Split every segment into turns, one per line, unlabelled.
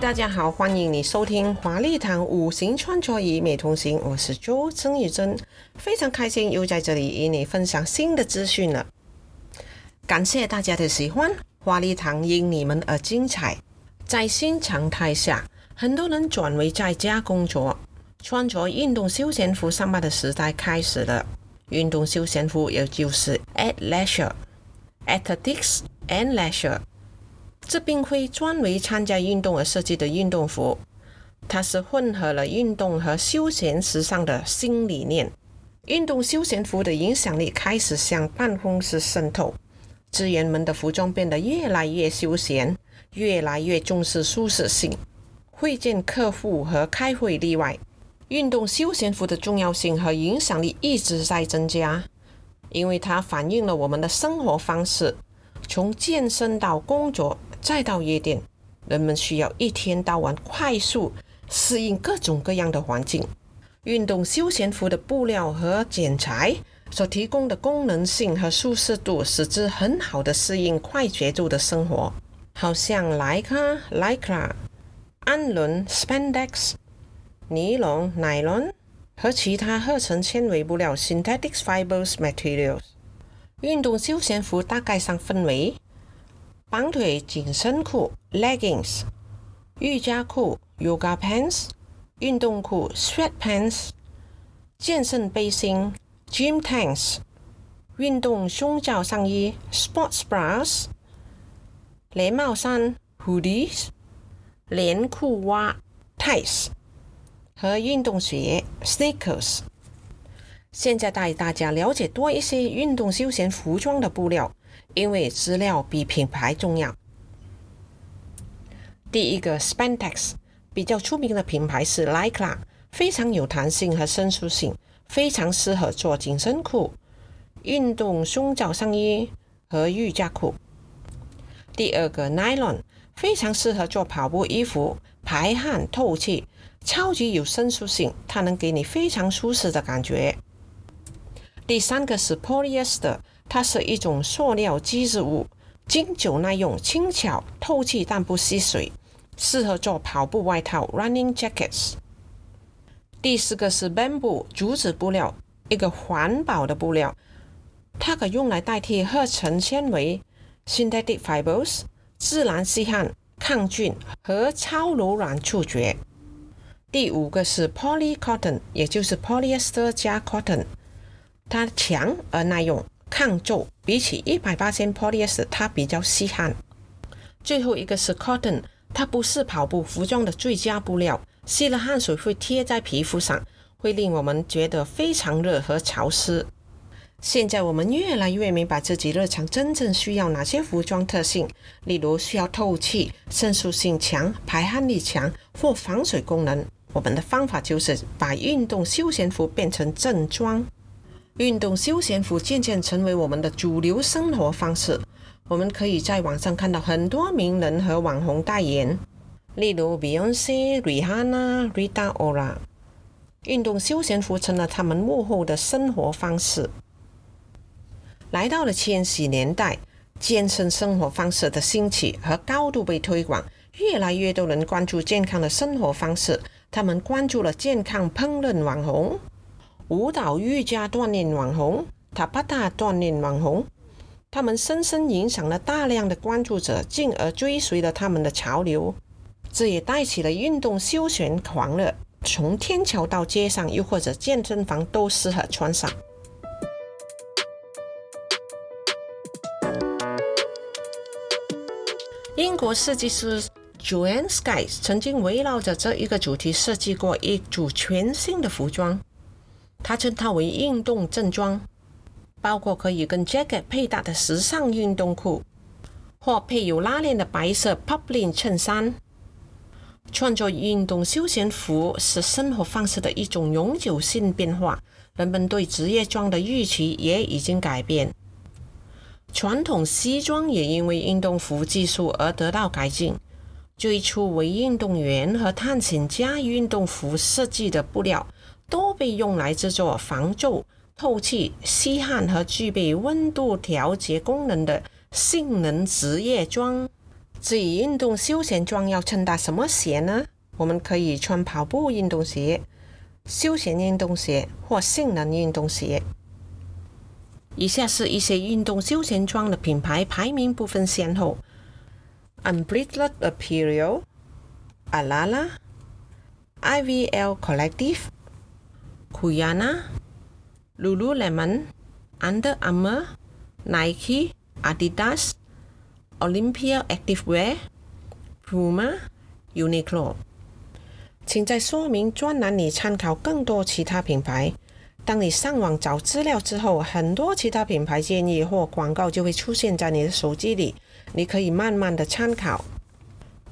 大家好，欢迎你收听华丽堂五行穿着与美同行，我是周曾玉珍，非常开心又在这里与你分享新的资讯了。感谢大家的喜欢，华丽堂因你们而精彩。在新常态下，很多人转为在家工作，穿着运动休闲服上班的时代开始了。运动休闲服也就是 at leisure、athletics and leisure。这并非专为参加运动而设计的运动服，它是混合了运动和休闲时尚的新理念。运动休闲服的影响力开始向办公室渗透，职员们的服装变得越来越休闲，越来越重视舒适性。会见客户和开会例外，运动休闲服的重要性和影响力一直在增加，因为它反映了我们的生活方式，从健身到工作。再到夜店，人们需要一天到晚快速适应各种各样的环境。运动休闲服的布料和剪裁所提供的功能性和舒适度，使之很好的适应快节奏的生活。好像莱卡、Lycra、氨纶 （Spandex）、尼龙 （Nylon） 和其他合成纤维布料 （Synthetic Fibers Materials）。运动休闲服大概上分为。绑腿紧身裤 （leggings）、瑜伽裤 （yoga pants）、运动裤 （sweatpants）、健身背心 （gym tanks）、运动胸罩上衣 （sports bras）、连帽衫 （hoodies）、连裤袜 （tights） 和运动鞋 （sneakers）。现在带大家了解多一些运动休闲服装的布料。因为资料比品牌重要。第一个 Spandex 比较出名的品牌是 Lycra，非常有弹性和伸缩性，非常适合做紧身裤、运动胸罩上衣和瑜伽裤。第二个 Nylon 非常适合做跑步衣服，排汗透气，超级有伸缩性，它能给你非常舒适的感觉。第三个是 Polyester。它是一种塑料基织物，经久耐用，轻巧透气但不吸水，适合做跑步外套 （running jackets）。第四个是 bamboo 竹子布料，一个环保的布料，它可用来代替合成纤维 （synthetic fibers），自然吸汗、抗菌和超柔软触觉。第五个是 poly cotton，也就是 polyester 加 cotton，它强而耐用。抗皱，比起一百八千 polyes，它比较吸汗。最后一个是 cotton，它不是跑步服装的最佳布料，吸了汗水会贴在皮肤上，会令我们觉得非常热和潮湿。现在我们越来越明白自己日常真正需要哪些服装特性，例如需要透气、伸缩性强、排汗力强或防水功能。我们的方法就是把运动休闲服变成正装。运动休闲服渐渐成为我们的主流生活方式。我们可以在网上看到很多名人和网红代言，例如 Beyonce、Rihanna、Rita Ora。运动休闲服成了他们幕后的生活方式。来到了千禧年代，健身生活方式的兴起和高度被推广，越来越多人关注健康的生活方式。他们关注了健康烹饪网红。舞蹈、瑜伽锻炼网红、塔巴塔锻炼网红，他们深深影响了大量的关注者，进而追随了他们的潮流。这也带起了运动休闲狂热，从天桥到街上，又或者健身房都适合穿上。英国设计师 Joanne Skies 曾经围绕着这一个主题设计过一组全新的服装。他称它为运动正装，包括可以跟 jacket 配搭的时尚运动裤，或配有拉链的白色 poplin 衬衫。穿着运动休闲服是生活方式的一种永久性变化，人们对职业装的预期也已经改变。传统西装也因为运动服技术而得到改进。最初为运动员和探险家运动服设计的布料。都被用来制作防皱、透气、吸汗和具备温度调节功能的性能职业装。至于运动休闲装要穿搭什么鞋呢？我们可以穿跑步运动鞋、休闲运动鞋或性能运动鞋。以下是一些运动休闲装的品牌排名不分先后：Unbridled Apparel、Alala、IVL Collective、Kuyana、Lululemon、Under Armour、Nike、Adidas、Olympia Activewear、Puma、Uniqlo。请在说明专栏里参考更多其他品牌。当你上网找资料之后，很多其他品牌建议或广告就会出现在你的手机里，你可以慢慢的参考。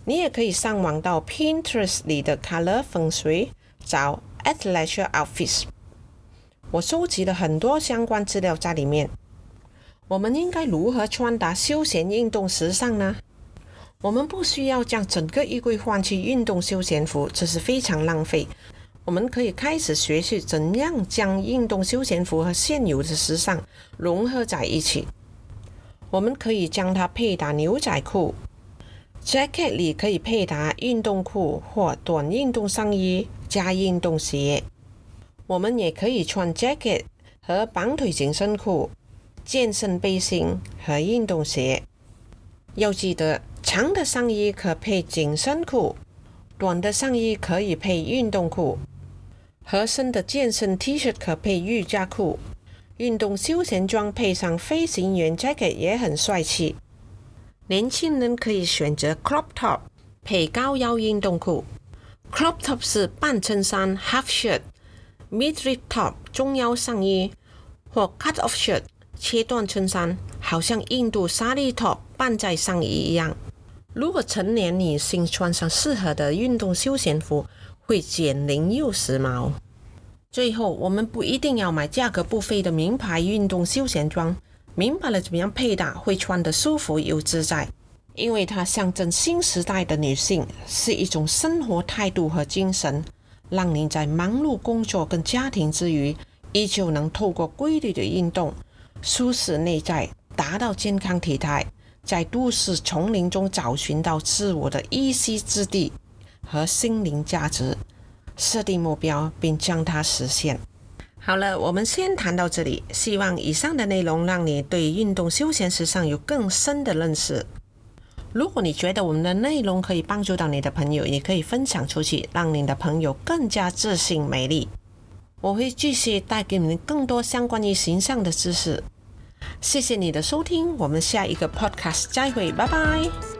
你也可以上网到 Pinterest 里的 Color 风水找 Athleisure Outfits，我收集了很多相关资料在里面。我们应该如何穿搭休闲运动时尚呢？我们不需要将整个衣柜换去运动休闲服，这是非常浪费。我们可以开始学习怎样将运动休闲服和现有的时尚融合在一起。我们可以将它配搭牛仔裤，jacket 里可以配搭运动裤或短运动上衣加运动鞋。我们也可以穿 jacket 和绑腿紧身裤、健身背心和运动鞋。要记得，长的上衣可配紧身裤，短的上衣可以配运动裤。合身的健身 T 恤可配瑜伽裤，运动休闲装配上飞行员 jacket 也很帅气。年轻人可以选择 crop top 配高腰运动裤。Crop top 是半衬衫 half shirt，midriff top 中腰上衣，或 cut off shirt 切断衬衫，好像印度 sari top 半在上衣一样。如果成年女性穿上适合的运动休闲服，会减龄又时髦。最后，我们不一定要买价格不菲的名牌运动休闲装，明白了怎么样配搭会穿得舒服又自在，因为它象征新时代的女性，是一种生活态度和精神，让你在忙碌工作跟家庭之余，依旧能透过规律的运动，舒适内在，达到健康体态，在都市丛林中找寻到自我的一席之地。和心灵价值，设定目标并将它实现。好了，我们先谈到这里。希望以上的内容让你对运动休闲时尚有更深的认识。如果你觉得我们的内容可以帮助到你的朋友，也可以分享出去，让你的朋友更加自信美丽。我会继续带给你们更多相关于形象的知识。谢谢你的收听，我们下一个 podcast 再会，拜拜。